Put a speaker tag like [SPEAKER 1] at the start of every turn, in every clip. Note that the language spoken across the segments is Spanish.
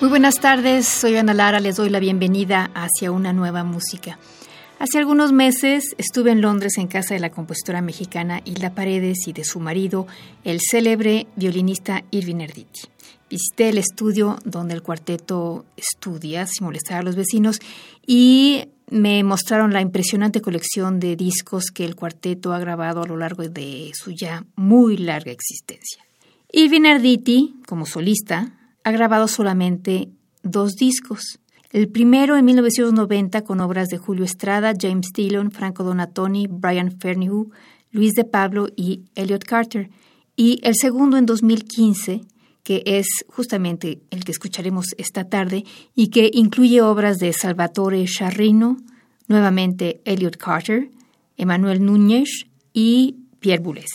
[SPEAKER 1] Muy buenas tardes, soy Ana Lara, les doy la bienvenida hacia una nueva música. Hace algunos meses estuve en Londres en casa de la compositora mexicana Hilda Paredes y de su marido, el célebre violinista Irving Erditi. Visité el estudio donde el cuarteto estudia sin molestar a los vecinos y me mostraron la impresionante colección de discos que el cuarteto ha grabado a lo largo de su ya muy larga existencia. Irving Erditi, como solista, ha grabado solamente dos discos. El primero en 1990 con obras de Julio Estrada, James Dillon, Franco Donatoni, Brian Fernihu, Luis de Pablo y Elliot Carter. Y el segundo en 2015, que es justamente el que escucharemos esta tarde y que incluye obras de Salvatore Charrino, nuevamente Elliot Carter, Emanuel Núñez y Pierre Boulez.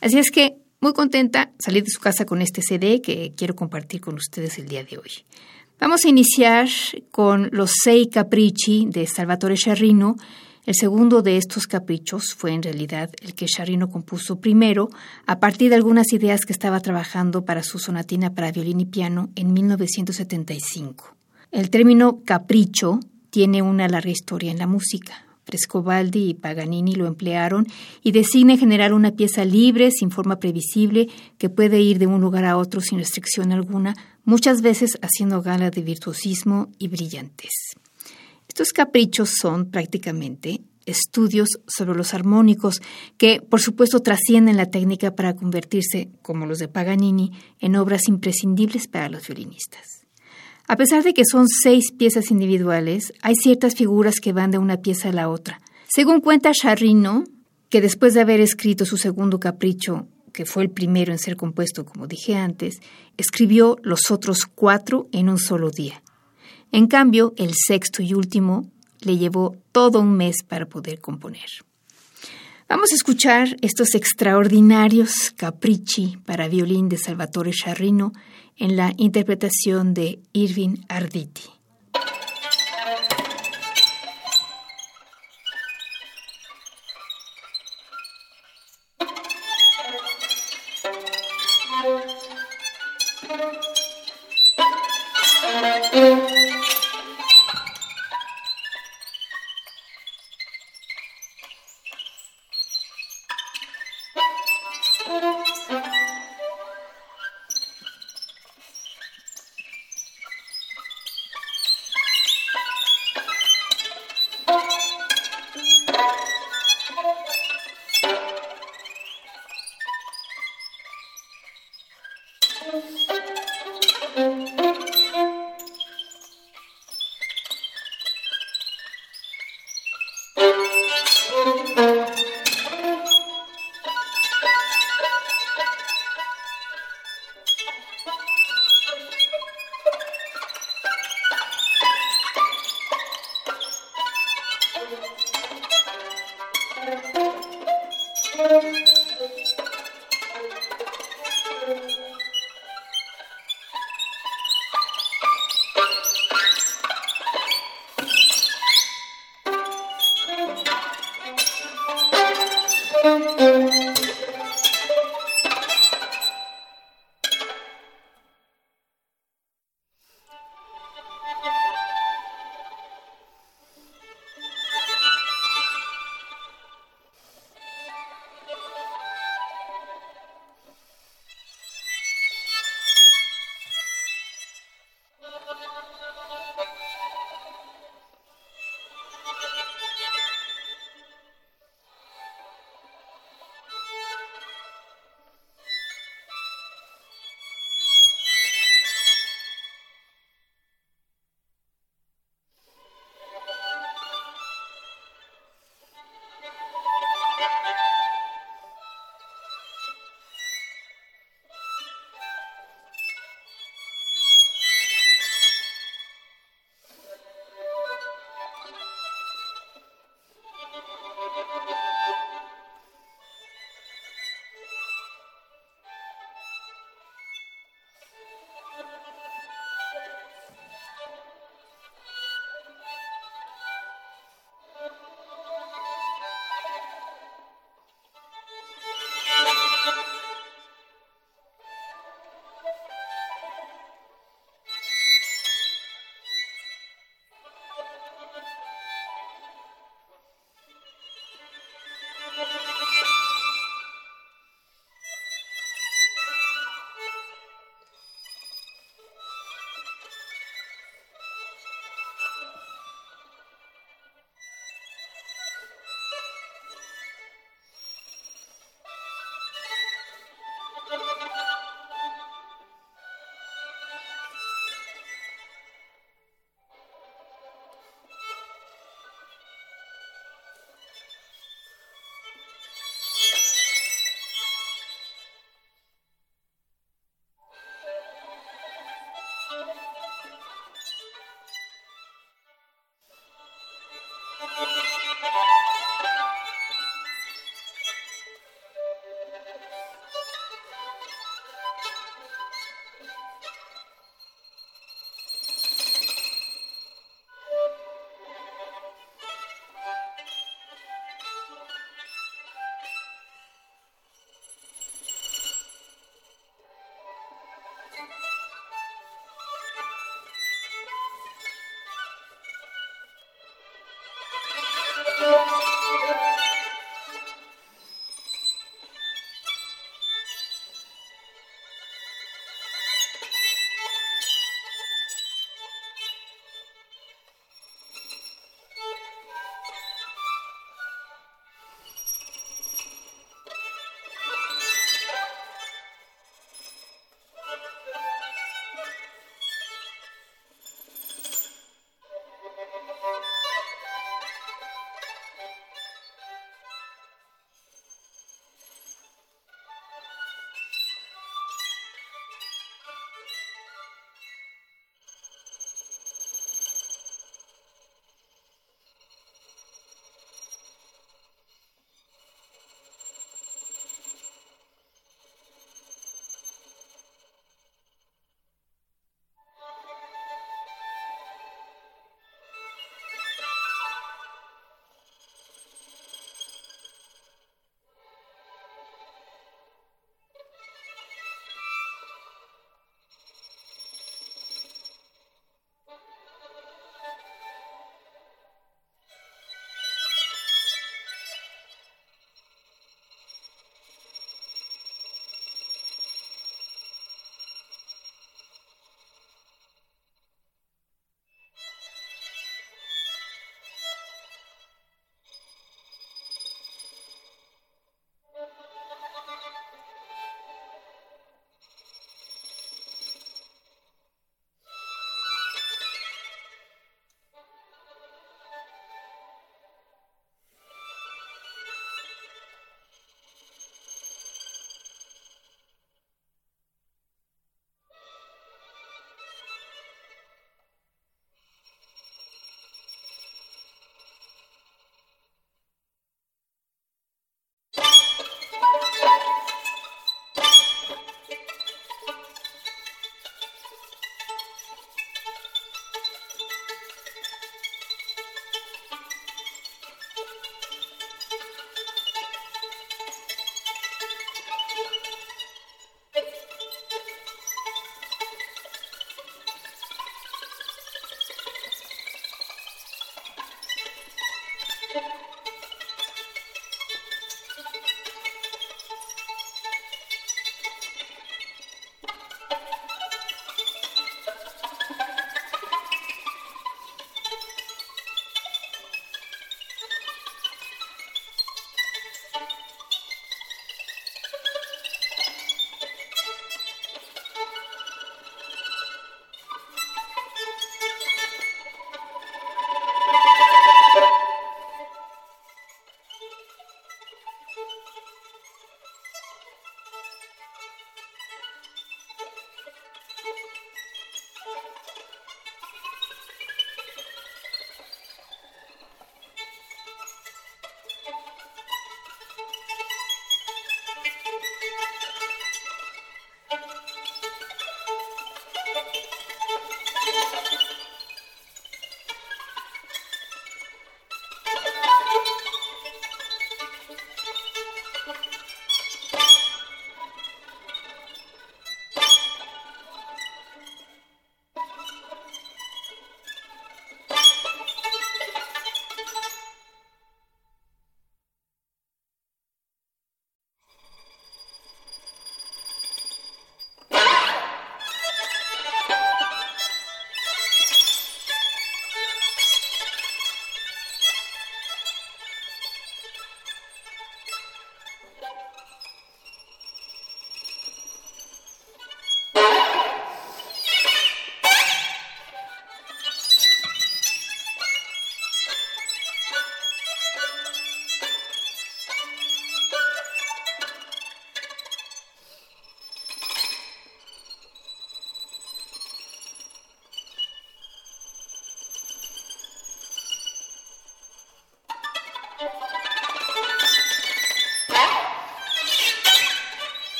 [SPEAKER 1] Así es que muy contenta salir de su casa con este CD que quiero compartir con ustedes el día de hoy. Vamos a iniciar con los Sei Capricci de Salvatore Sciarrino. El segundo de estos caprichos fue en realidad el que Sciarrino compuso primero a partir de algunas ideas que estaba trabajando para su sonatina para violín y piano en 1975. El término capricho tiene una larga historia en la música. Frescobaldi y Paganini lo emplearon y designa en general una pieza libre, sin forma previsible, que puede ir de un lugar a otro sin restricción alguna, muchas veces haciendo gala de virtuosismo y brillantez. Estos caprichos son prácticamente estudios sobre los armónicos que, por supuesto, trascienden la técnica para convertirse, como los de Paganini, en obras imprescindibles para los violinistas. A pesar de que son seis piezas individuales, hay ciertas figuras que van de una pieza a la otra. Según cuenta Charrino, que después de haber escrito su segundo capricho, que fue el primero en ser compuesto, como dije antes, escribió los otros cuatro en un solo día. En cambio, el sexto y último le llevó todo un mes para poder componer. Vamos a escuchar estos extraordinarios capricci para violín de Salvatore Charrino en la interpretación de Irving Arditi.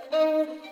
[SPEAKER 2] Thank you.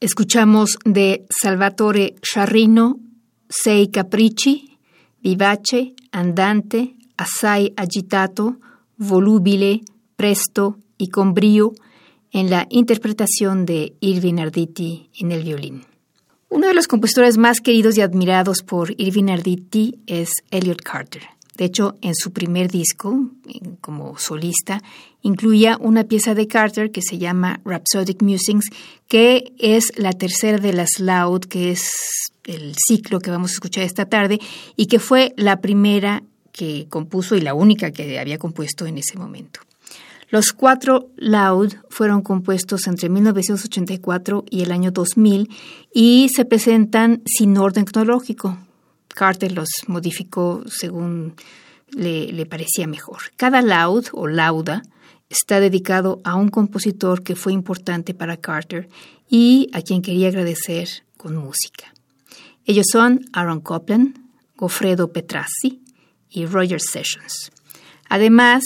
[SPEAKER 1] Escuchamos de Salvatore Sciarrino, Sei Capricci, Vivace, Andante, Assai Agitato, Volubile, Presto y con brío en la interpretación de Irving Arditi en el violín. Uno de los compositores más queridos y admirados por Irving Arditi es Elliot Carter. De hecho, en su primer disco, como solista, incluía una pieza de Carter que se llama Rhapsodic Musings, que es la tercera de las Loud, que es el ciclo que vamos a escuchar esta tarde, y que fue la primera que compuso y la única que había compuesto en ese momento. Los cuatro Loud fueron compuestos entre 1984 y el año 2000 y se presentan sin orden cronológico. Carter los modificó según le, parecía mejor. Cada laud o lauda está dedicado a un compositor que fue importante para Carter y a quien quería agradecer con música. Ellos son Aaron Copland, Goffredo Petrassi y Roger Sessions. Además,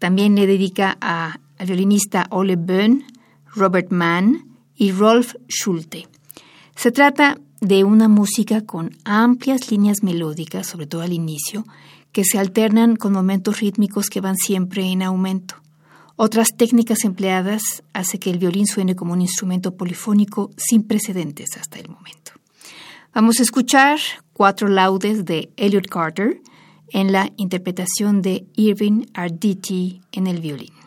[SPEAKER 1] también le dedica a, al violinista Ole Böhn, Robert Mann y Rolf Schulte. Se trata de una música con amplias líneas melódicas, sobre todo al inicio, que se alternan con momentos rítmicos que van siempre en aumento. Otras técnicas empleadas hace que el violín suene como un instrumento polifónico sin precedentes hasta el momento. Vamos a escuchar cuatro laudes de Elliot Carter en la interpretación de Irving Arditi en el violín.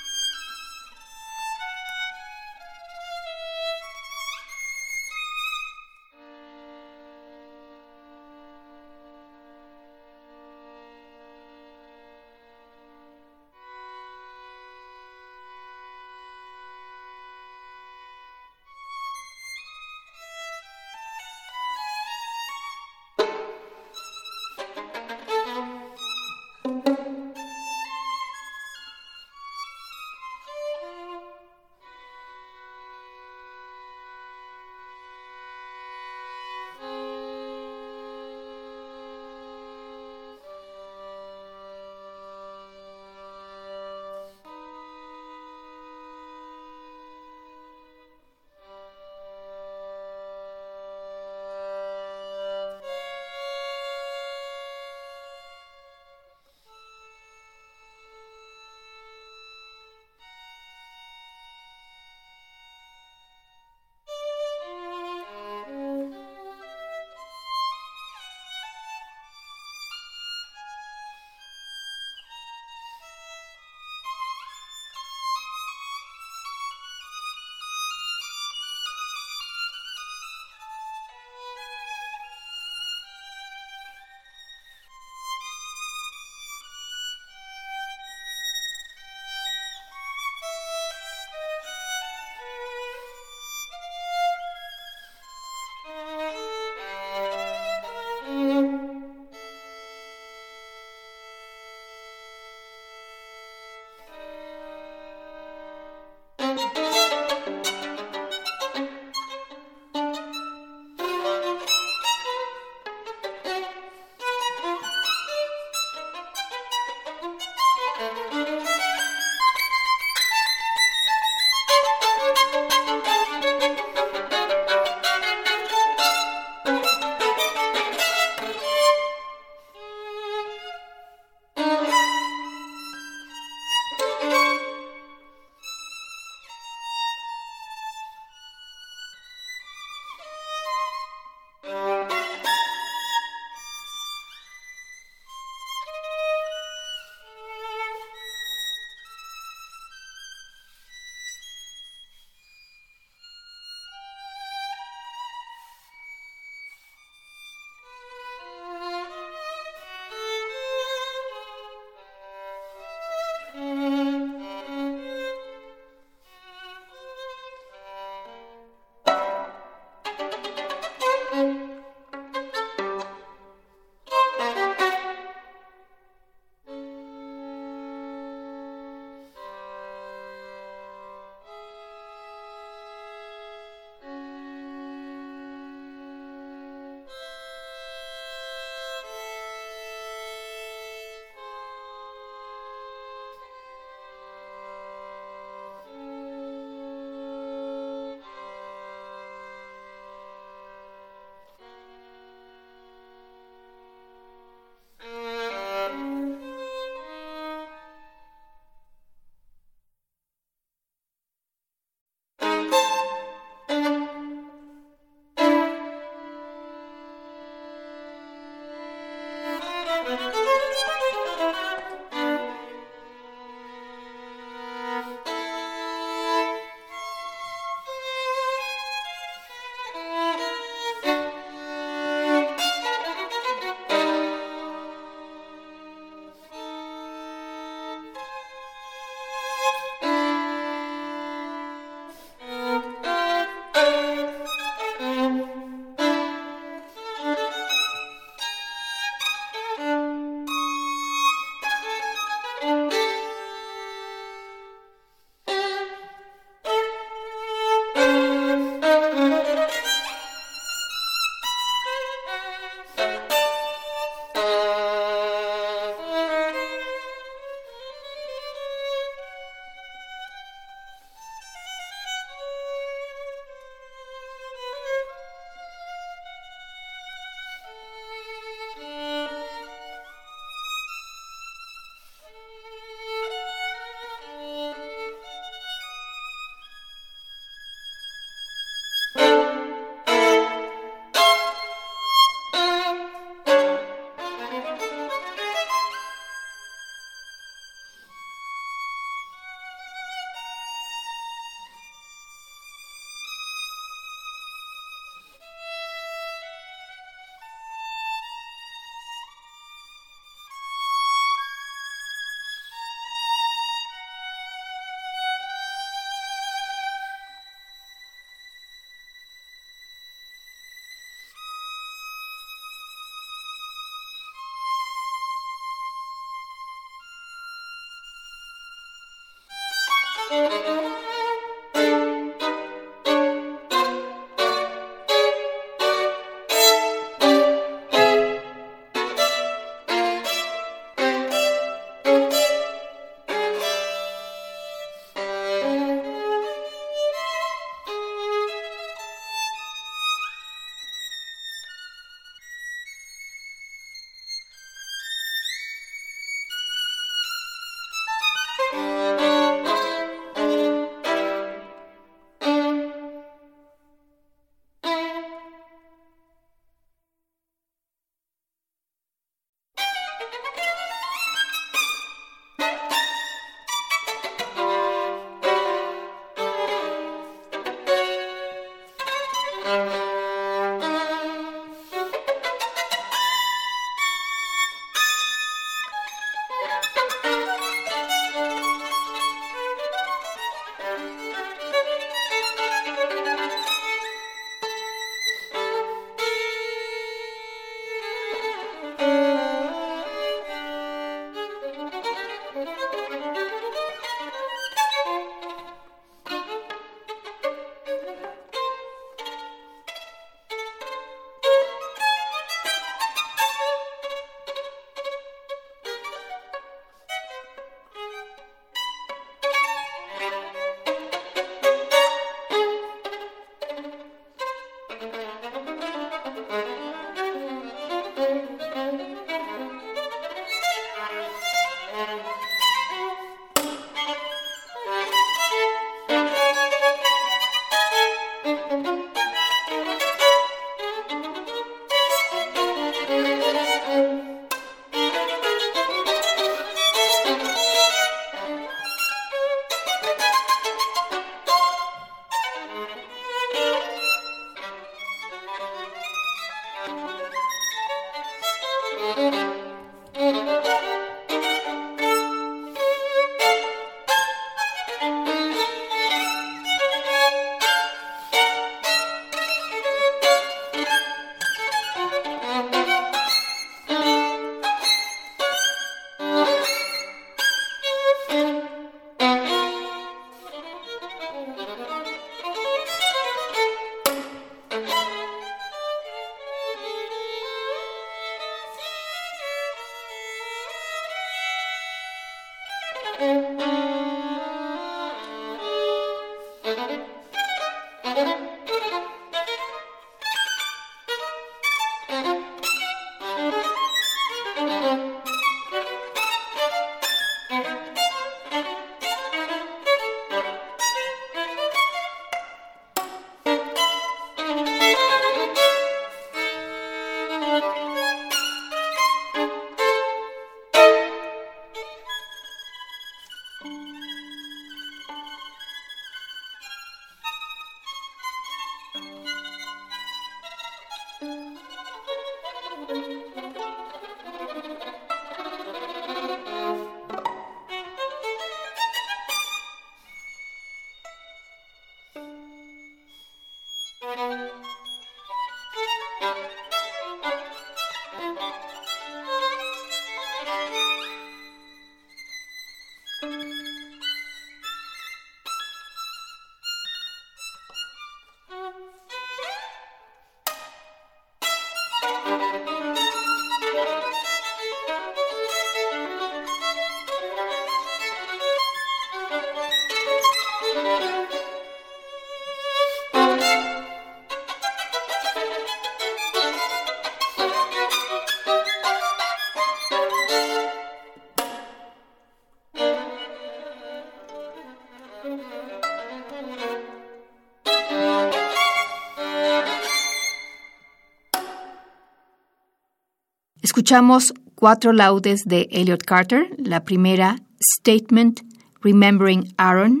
[SPEAKER 1] Escuchamos cuatro laudes de Elliot Carter, la primera Statement Remembering Aaron,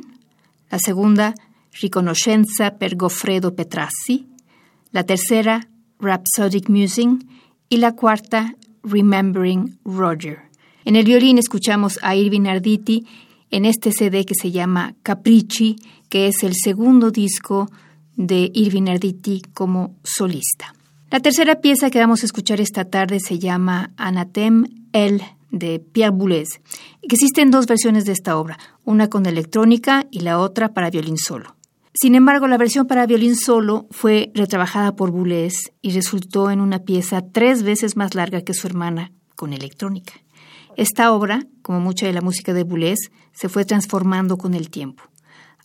[SPEAKER 1] la segunda Riconoscenza per Goffredo Petrassi, la tercera Rhapsodic Musing y la cuarta Remembering Roger. En el violín escuchamos a Irving Arditi en este CD que se llama Capricci, que es el segundo disco de Irving Arditi como solista. La tercera pieza que vamos a escuchar esta tarde se llama Anatem El de Pierre Boulez. Existen dos versiones de esta obra, una con electrónica y la otra para violín solo. Sin embargo, la versión para violín solo fue retrabajada por Boulez y resultó en una pieza tres veces más larga que su hermana con electrónica. Esta obra, como mucha de la música de Boulez, se fue transformando con el tiempo.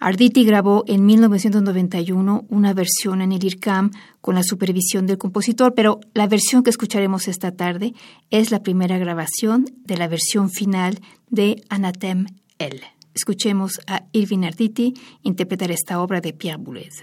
[SPEAKER 1] Arditi grabó en 1991 una versión en el IRCAM con la supervisión del compositor, pero la versión que escucharemos esta tarde es la primera grabación de la versión final de Anatem L. Escuchemos a Irving Arditi interpretar esta obra de Pierre Boulez.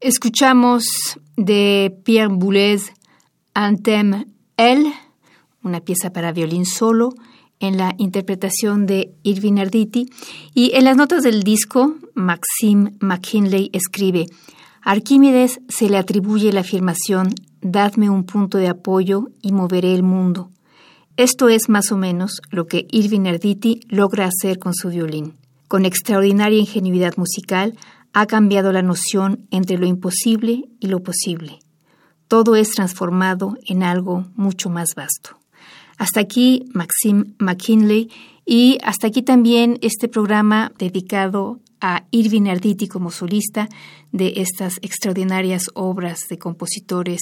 [SPEAKER 1] Escuchamos de Pierre Boulez Anthem El, una pieza para violín solo, en la interpretación de Irving Arditi, y en las notas del disco, Maxim McKinley escribe, Arquímedes se le atribuye la afirmación, dadme un punto de apoyo y moveré el mundo. Esto es más o menos lo que Irving Arditi logra hacer con su violín. Con extraordinaria ingenuidad musical, ha cambiado la noción entre lo imposible y lo posible. Todo es transformado en algo mucho más vasto. Hasta aquí Maxim McKinley y hasta aquí también este programa dedicado a Irving Arditi como solista de estas extraordinarias obras de compositores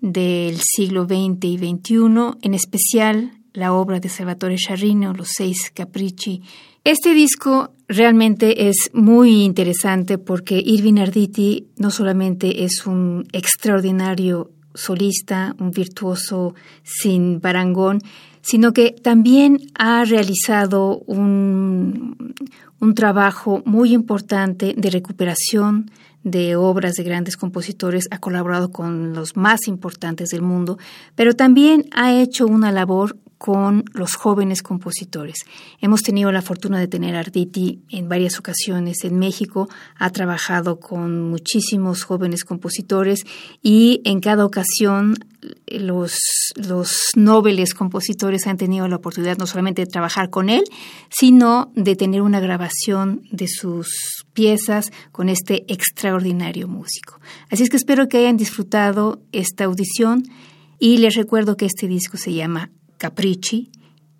[SPEAKER 1] del siglo XX y XXI, en especial la obra de Salvatore Charrino, Los Seis Capricci. Este disco realmente es muy interesante porque Irving Arditi no solamente es un extraordinario solista, un virtuoso sin barangón, sino que también ha realizado un, un trabajo muy importante de recuperación de obras de grandes compositores, ha colaborado con los más importantes del mundo, pero también ha hecho una labor con los jóvenes compositores. Hemos tenido la fortuna de tener a Arditi en varias ocasiones en México, ha trabajado con muchísimos jóvenes compositores y en cada ocasión los, los nobles compositores han tenido la oportunidad no solamente de trabajar con él, sino de tener una grabación de sus piezas con este extraordinario músico. Así es que espero que hayan disfrutado esta audición y les recuerdo que este disco se llama Capricci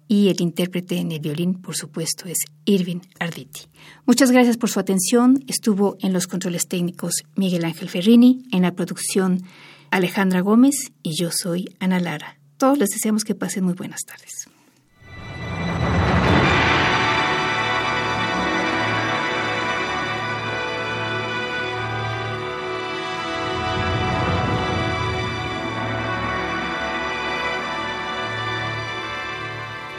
[SPEAKER 1] y el intérprete en el violín, por supuesto, es Irving Arditi. Muchas gracias por su atención. Estuvo en los controles técnicos Miguel Ángel Ferrini, en la producción Alejandra Gómez y yo soy Ana Lara. Todos les deseamos que pasen muy buenas tardes.